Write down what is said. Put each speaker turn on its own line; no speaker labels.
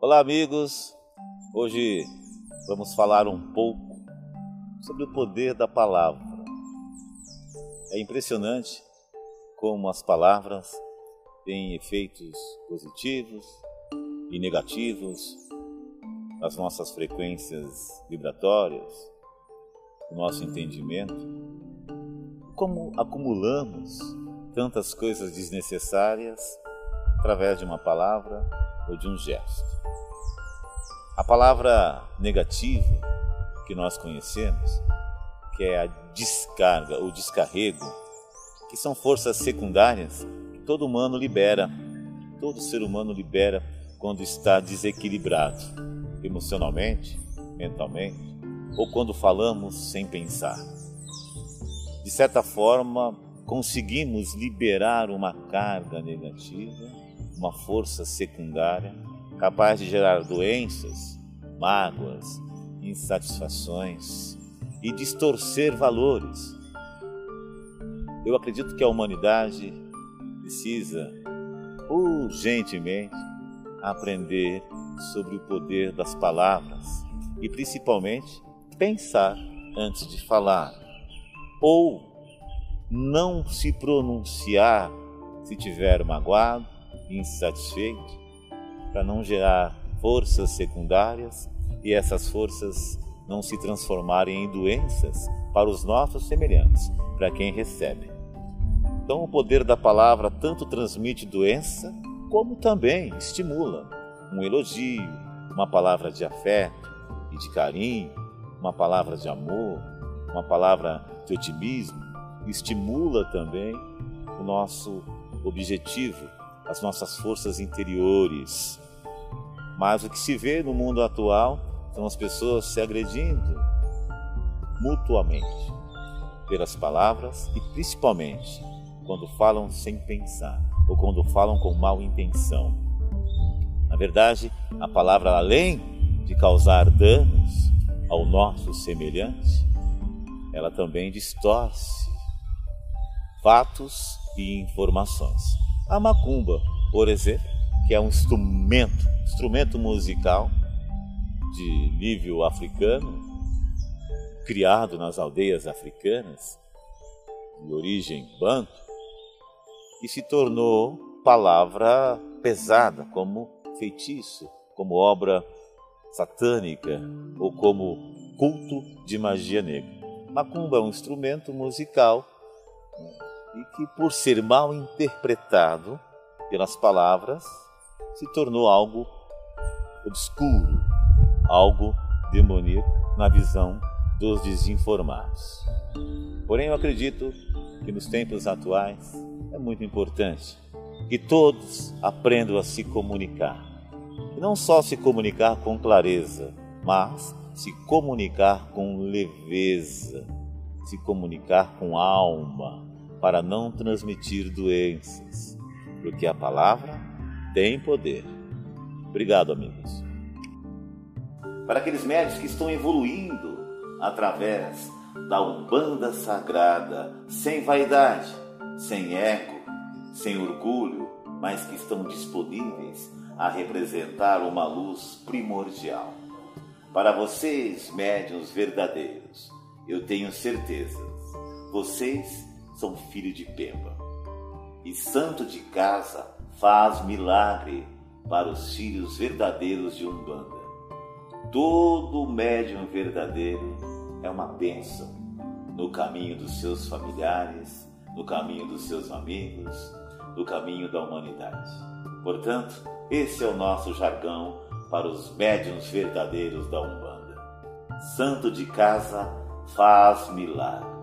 Olá, amigos. Hoje vamos falar um pouco sobre o poder da palavra. É impressionante como as palavras têm efeitos positivos e negativos nas nossas frequências vibratórias, no nosso entendimento. Como acumulamos tantas coisas desnecessárias através de uma palavra ou de um gesto. A palavra negativa que nós conhecemos, que é a descarga ou descarrego, que são forças secundárias que todo humano libera, todo ser humano libera quando está desequilibrado, emocionalmente, mentalmente, ou quando falamos sem pensar. De certa forma, conseguimos liberar uma carga negativa, uma força secundária capaz de gerar doenças, mágoas, insatisfações e distorcer valores. Eu acredito que a humanidade precisa urgentemente aprender sobre o poder das palavras e principalmente pensar antes de falar ou não se pronunciar se tiver magoado, insatisfeito para não gerar forças secundárias e essas forças não se transformarem em doenças para os nossos semelhantes, para quem recebe. Então, o poder da palavra tanto transmite doença, como também estimula. Um elogio, uma palavra de afeto e de carinho, uma palavra de amor, uma palavra de otimismo, estimula também o nosso objetivo as nossas forças interiores. Mas o que se vê no mundo atual são as pessoas se agredindo mutuamente pelas palavras e principalmente quando falam sem pensar ou quando falam com mal intenção. Na verdade, a palavra, além de causar danos ao nosso semelhante, ela também distorce fatos e informações. A macumba, por exemplo, que é um instrumento, instrumento musical de nível africano, criado nas aldeias africanas, de origem banto, e se tornou palavra pesada, como feitiço, como obra satânica ou como culto de magia negra. Macumba é um instrumento musical e que, por ser mal interpretado pelas palavras, se tornou algo obscuro, algo demoníaco na visão dos desinformados. Porém, eu acredito que nos tempos atuais é muito importante que todos aprendam a se comunicar. E não só se comunicar com clareza, mas se comunicar com leveza, se comunicar com alma, para não transmitir doenças, porque a palavra tem poder. Obrigado, amigos. Para aqueles médicos que estão evoluindo através da Umbanda Sagrada, sem vaidade, sem ego, sem orgulho, mas que estão disponíveis a representar uma luz primordial. Para vocês, médiuns verdadeiros, eu tenho certeza, vocês são filhos de Pemba. E santo de casa faz milagre para os filhos verdadeiros de Umbanda. Todo médium verdadeiro é uma bênção no caminho dos seus familiares, no caminho dos seus amigos, no caminho da humanidade. Portanto, esse é o nosso jargão para os médiums verdadeiros da Umbanda. Santo de casa faz milagre.